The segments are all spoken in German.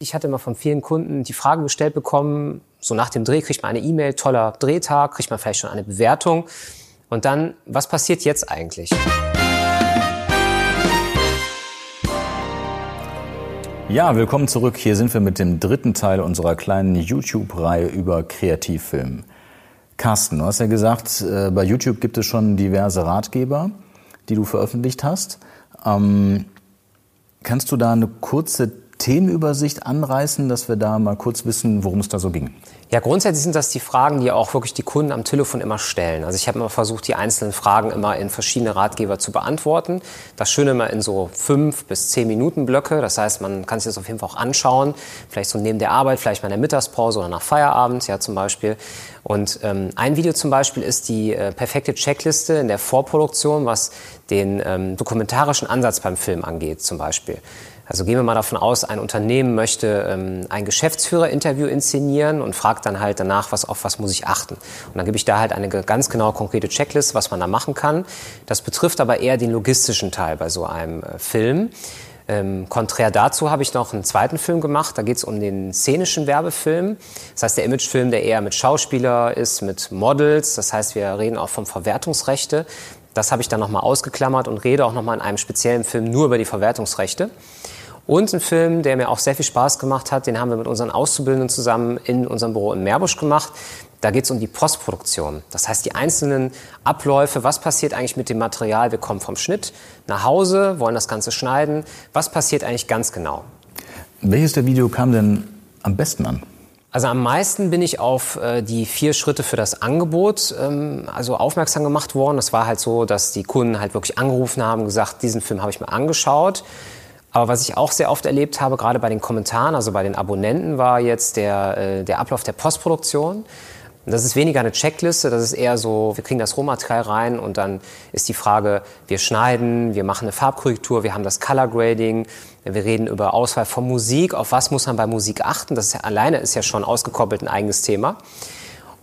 Ich hatte immer von vielen Kunden die Frage gestellt bekommen, so nach dem Dreh kriegt man eine E-Mail, toller Drehtag, kriegt man vielleicht schon eine Bewertung. Und dann, was passiert jetzt eigentlich? Ja, willkommen zurück. Hier sind wir mit dem dritten Teil unserer kleinen YouTube-Reihe über Kreativfilm. Carsten, du hast ja gesagt, äh, bei YouTube gibt es schon diverse Ratgeber, die du veröffentlicht hast. Ähm, kannst du da eine kurze Themenübersicht anreißen, dass wir da mal kurz wissen, worum es da so ging? Ja, grundsätzlich sind das die Fragen, die auch wirklich die Kunden am Telefon immer stellen. Also ich habe immer versucht, die einzelnen Fragen immer in verschiedene Ratgeber zu beantworten. Das Schöne immer in so fünf bis zehn Minuten Blöcke. Das heißt, man kann sich das auf jeden Fall auch anschauen. Vielleicht so neben der Arbeit, vielleicht mal in der Mittagspause oder nach Feierabend, ja zum Beispiel. Und ähm, ein Video zum Beispiel ist die äh, perfekte Checkliste in der Vorproduktion, was den ähm, dokumentarischen Ansatz beim Film angeht zum Beispiel. Also gehen wir mal davon aus, ein Unternehmen möchte ähm, ein Geschäftsführerinterview inszenieren und fragt dann halt danach, was, auf was muss ich achten. Und dann gebe ich da halt eine ganz genau konkrete Checklist, was man da machen kann. Das betrifft aber eher den logistischen Teil bei so einem äh, Film. Ähm, konträr dazu habe ich noch einen zweiten Film gemacht. Da geht es um den szenischen Werbefilm. Das heißt, der Imagefilm, der eher mit Schauspieler ist, mit Models. Das heißt, wir reden auch vom Verwertungsrechte. Das habe ich dann nochmal ausgeklammert und rede auch nochmal in einem speziellen Film nur über die Verwertungsrechte. Und ein Film, der mir auch sehr viel Spaß gemacht hat, den haben wir mit unseren Auszubildenden zusammen in unserem Büro in Meerbusch gemacht. Da geht es um die Postproduktion. Das heißt, die einzelnen Abläufe, was passiert eigentlich mit dem Material? Wir kommen vom Schnitt nach Hause, wollen das Ganze schneiden. Was passiert eigentlich ganz genau? Welches der Video kam denn am besten an? Also am meisten bin ich auf äh, die vier Schritte für das Angebot ähm, also aufmerksam gemacht worden. Das war halt so, dass die Kunden halt wirklich angerufen haben, gesagt, diesen Film habe ich mir angeschaut. Aber was ich auch sehr oft erlebt habe, gerade bei den Kommentaren, also bei den Abonnenten, war jetzt der, äh, der Ablauf der Postproduktion. Das ist weniger eine Checkliste, das ist eher so, wir kriegen das Rohmaterial rein und dann ist die Frage, wir schneiden, wir machen eine Farbkorrektur, wir haben das Color Grading, wir reden über Auswahl von Musik, auf was muss man bei Musik achten, das alleine ist ja schon ausgekoppelt ein eigenes Thema.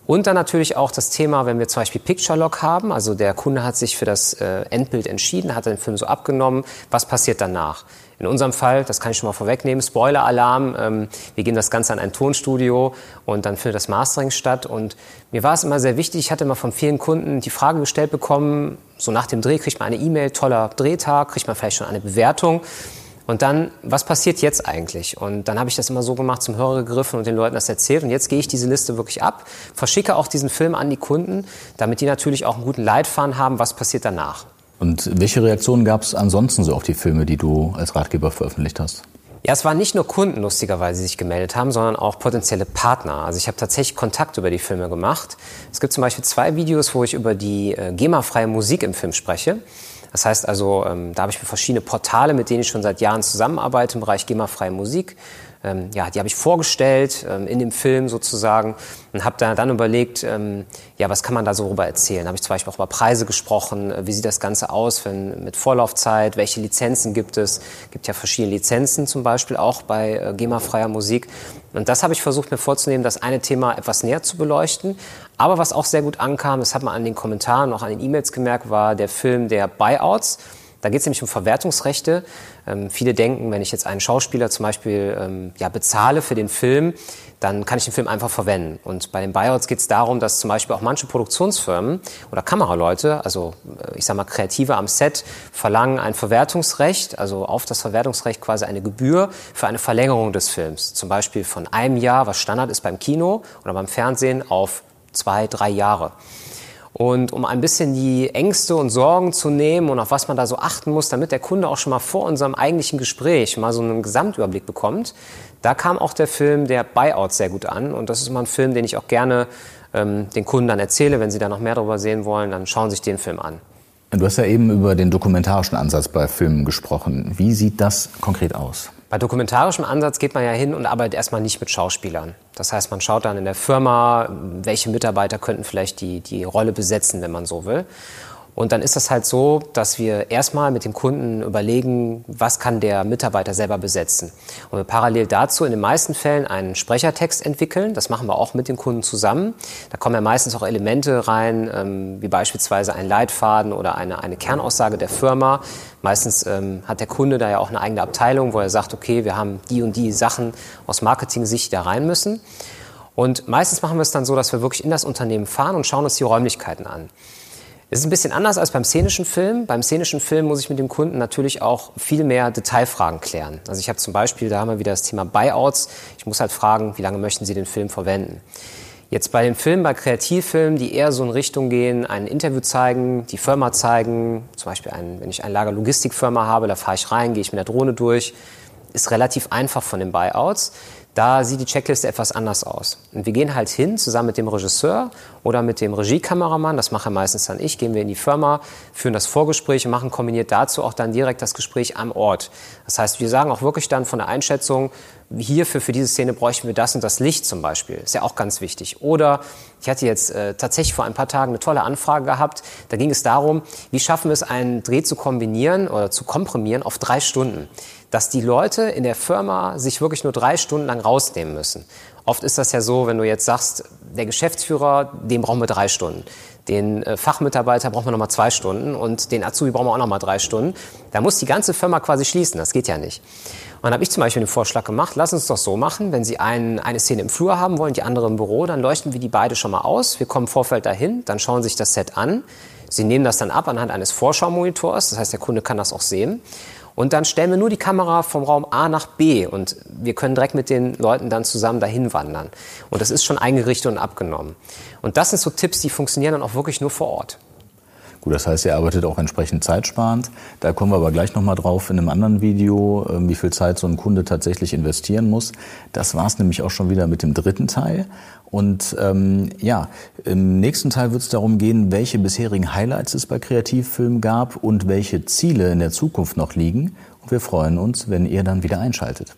Und dann natürlich auch das Thema, wenn wir zum Beispiel Picture Lock haben, also der Kunde hat sich für das äh, Endbild entschieden, hat den Film so abgenommen, was passiert danach? In unserem Fall, das kann ich schon mal vorwegnehmen, Spoiler-Alarm, ähm, wir gehen das Ganze an ein Tonstudio und dann findet das Mastering statt. Und mir war es immer sehr wichtig, ich hatte immer von vielen Kunden die Frage gestellt bekommen, so nach dem Dreh kriegt man eine E-Mail, toller Drehtag, kriegt man vielleicht schon eine Bewertung. Und dann, was passiert jetzt eigentlich? Und dann habe ich das immer so gemacht, zum Hörer gegriffen und den Leuten das erzählt. Und jetzt gehe ich diese Liste wirklich ab, verschicke auch diesen Film an die Kunden, damit die natürlich auch einen guten Leitfaden haben, was passiert danach. Und welche Reaktionen gab es ansonsten so auf die Filme, die du als Ratgeber veröffentlicht hast? Ja, es waren nicht nur Kunden lustigerweise, die sich gemeldet haben, sondern auch potenzielle Partner. Also ich habe tatsächlich Kontakt über die Filme gemacht. Es gibt zum Beispiel zwei Videos, wo ich über die äh, GEMA-freie Musik im Film spreche. Das heißt also, ähm, da habe ich verschiedene Portale, mit denen ich schon seit Jahren zusammenarbeite im Bereich GEMA-freie Musik. Ähm, ja, die habe ich vorgestellt ähm, in dem Film sozusagen und habe da dann überlegt, ähm, ja, was kann man da so darüber erzählen? Habe ich zum Beispiel auch über Preise gesprochen, äh, wie sieht das Ganze aus wenn, mit Vorlaufzeit, welche Lizenzen gibt es? gibt ja verschiedene Lizenzen zum Beispiel auch bei äh, GEMA-freier Musik. Und das habe ich versucht mir vorzunehmen, das eine Thema etwas näher zu beleuchten. Aber was auch sehr gut ankam, das hat man an den Kommentaren, auch an den E-Mails gemerkt, war der Film der Buyouts. Da geht es nämlich um Verwertungsrechte. Ähm, viele denken, wenn ich jetzt einen Schauspieler zum Beispiel ähm, ja, bezahle für den Film, dann kann ich den Film einfach verwenden. Und bei den Buyouts geht es darum, dass zum Beispiel auch manche Produktionsfirmen oder Kameraleute, also äh, ich sage mal Kreative am Set, verlangen ein Verwertungsrecht, also auf das Verwertungsrecht quasi eine Gebühr für eine Verlängerung des Films. Zum Beispiel von einem Jahr, was Standard ist beim Kino oder beim Fernsehen, auf zwei, drei Jahre. Und um ein bisschen die Ängste und Sorgen zu nehmen und auf was man da so achten muss, damit der Kunde auch schon mal vor unserem eigentlichen Gespräch mal so einen Gesamtüberblick bekommt, da kam auch der Film der Buyout sehr gut an. Und das ist mal ein Film, den ich auch gerne ähm, den Kunden dann erzähle. Wenn sie da noch mehr darüber sehen wollen, dann schauen Sie sich den Film an. Du hast ja eben über den dokumentarischen Ansatz bei Filmen gesprochen. Wie sieht das konkret aus? Bei dokumentarischem Ansatz geht man ja hin und arbeitet erstmal nicht mit Schauspielern. Das heißt, man schaut dann in der Firma, welche Mitarbeiter könnten vielleicht die, die Rolle besetzen, wenn man so will. Und dann ist es halt so, dass wir erstmal mit dem Kunden überlegen, was kann der Mitarbeiter selber besetzen. Und wir parallel dazu in den meisten Fällen einen Sprechertext entwickeln. Das machen wir auch mit dem Kunden zusammen. Da kommen ja meistens auch Elemente rein, ähm, wie beispielsweise ein Leitfaden oder eine, eine Kernaussage der Firma. Meistens ähm, hat der Kunde da ja auch eine eigene Abteilung, wo er sagt, okay, wir haben die und die Sachen aus Marketing-Sicht da rein müssen. Und meistens machen wir es dann so, dass wir wirklich in das Unternehmen fahren und schauen uns die Räumlichkeiten an. Es ist ein bisschen anders als beim szenischen Film. Beim szenischen Film muss ich mit dem Kunden natürlich auch viel mehr Detailfragen klären. Also ich habe zum Beispiel, da haben wir wieder das Thema Buyouts. Ich muss halt fragen, wie lange möchten Sie den Film verwenden? Jetzt bei den Filmen, bei Kreativfilmen, die eher so in Richtung gehen, ein Interview zeigen, die Firma zeigen, zum Beispiel ein, wenn ich eine Lagerlogistikfirma habe, da fahre ich rein, gehe ich mit der Drohne durch, ist relativ einfach von den Buyouts. Da sieht die Checkliste etwas anders aus. Und wir gehen halt hin, zusammen mit dem Regisseur oder mit dem Regiekameramann, das mache meistens dann ich, gehen wir in die Firma, führen das Vorgespräch und machen kombiniert dazu auch dann direkt das Gespräch am Ort. Das heißt, wir sagen auch wirklich dann von der Einschätzung, hierfür, für diese Szene bräuchten wir das und das Licht zum Beispiel. Ist ja auch ganz wichtig. Oder ich hatte jetzt äh, tatsächlich vor ein paar Tagen eine tolle Anfrage gehabt. Da ging es darum, wie schaffen wir es, einen Dreh zu kombinieren oder zu komprimieren auf drei Stunden dass die Leute in der Firma sich wirklich nur drei Stunden lang rausnehmen müssen. Oft ist das ja so, wenn du jetzt sagst, der Geschäftsführer, den brauchen wir drei Stunden. Den äh, Fachmitarbeiter brauchen wir nochmal zwei Stunden und den Azubi brauchen wir auch nochmal drei Stunden. Da muss die ganze Firma quasi schließen. Das geht ja nicht. Und dann habe ich zum Beispiel den Vorschlag gemacht, lass uns doch so machen, wenn Sie einen, eine Szene im Flur haben wollen, die andere im Büro, dann leuchten wir die beide schon mal aus. Wir kommen im Vorfeld dahin, dann schauen sich das Set an. Sie nehmen das dann ab anhand eines Vorschaumonitors, das heißt, der Kunde kann das auch sehen. Und dann stellen wir nur die Kamera vom Raum A nach B und wir können direkt mit den Leuten dann zusammen dahin wandern. Und das ist schon eingerichtet und abgenommen. Und das sind so Tipps, die funktionieren dann auch wirklich nur vor Ort. Gut, das heißt, ihr arbeitet auch entsprechend zeitsparend. Da kommen wir aber gleich nochmal drauf in einem anderen Video, ähm, wie viel Zeit so ein Kunde tatsächlich investieren muss. Das war es nämlich auch schon wieder mit dem dritten Teil. Und ähm, ja, im nächsten Teil wird es darum gehen, welche bisherigen Highlights es bei Kreativfilmen gab und welche Ziele in der Zukunft noch liegen. Und wir freuen uns, wenn ihr dann wieder einschaltet.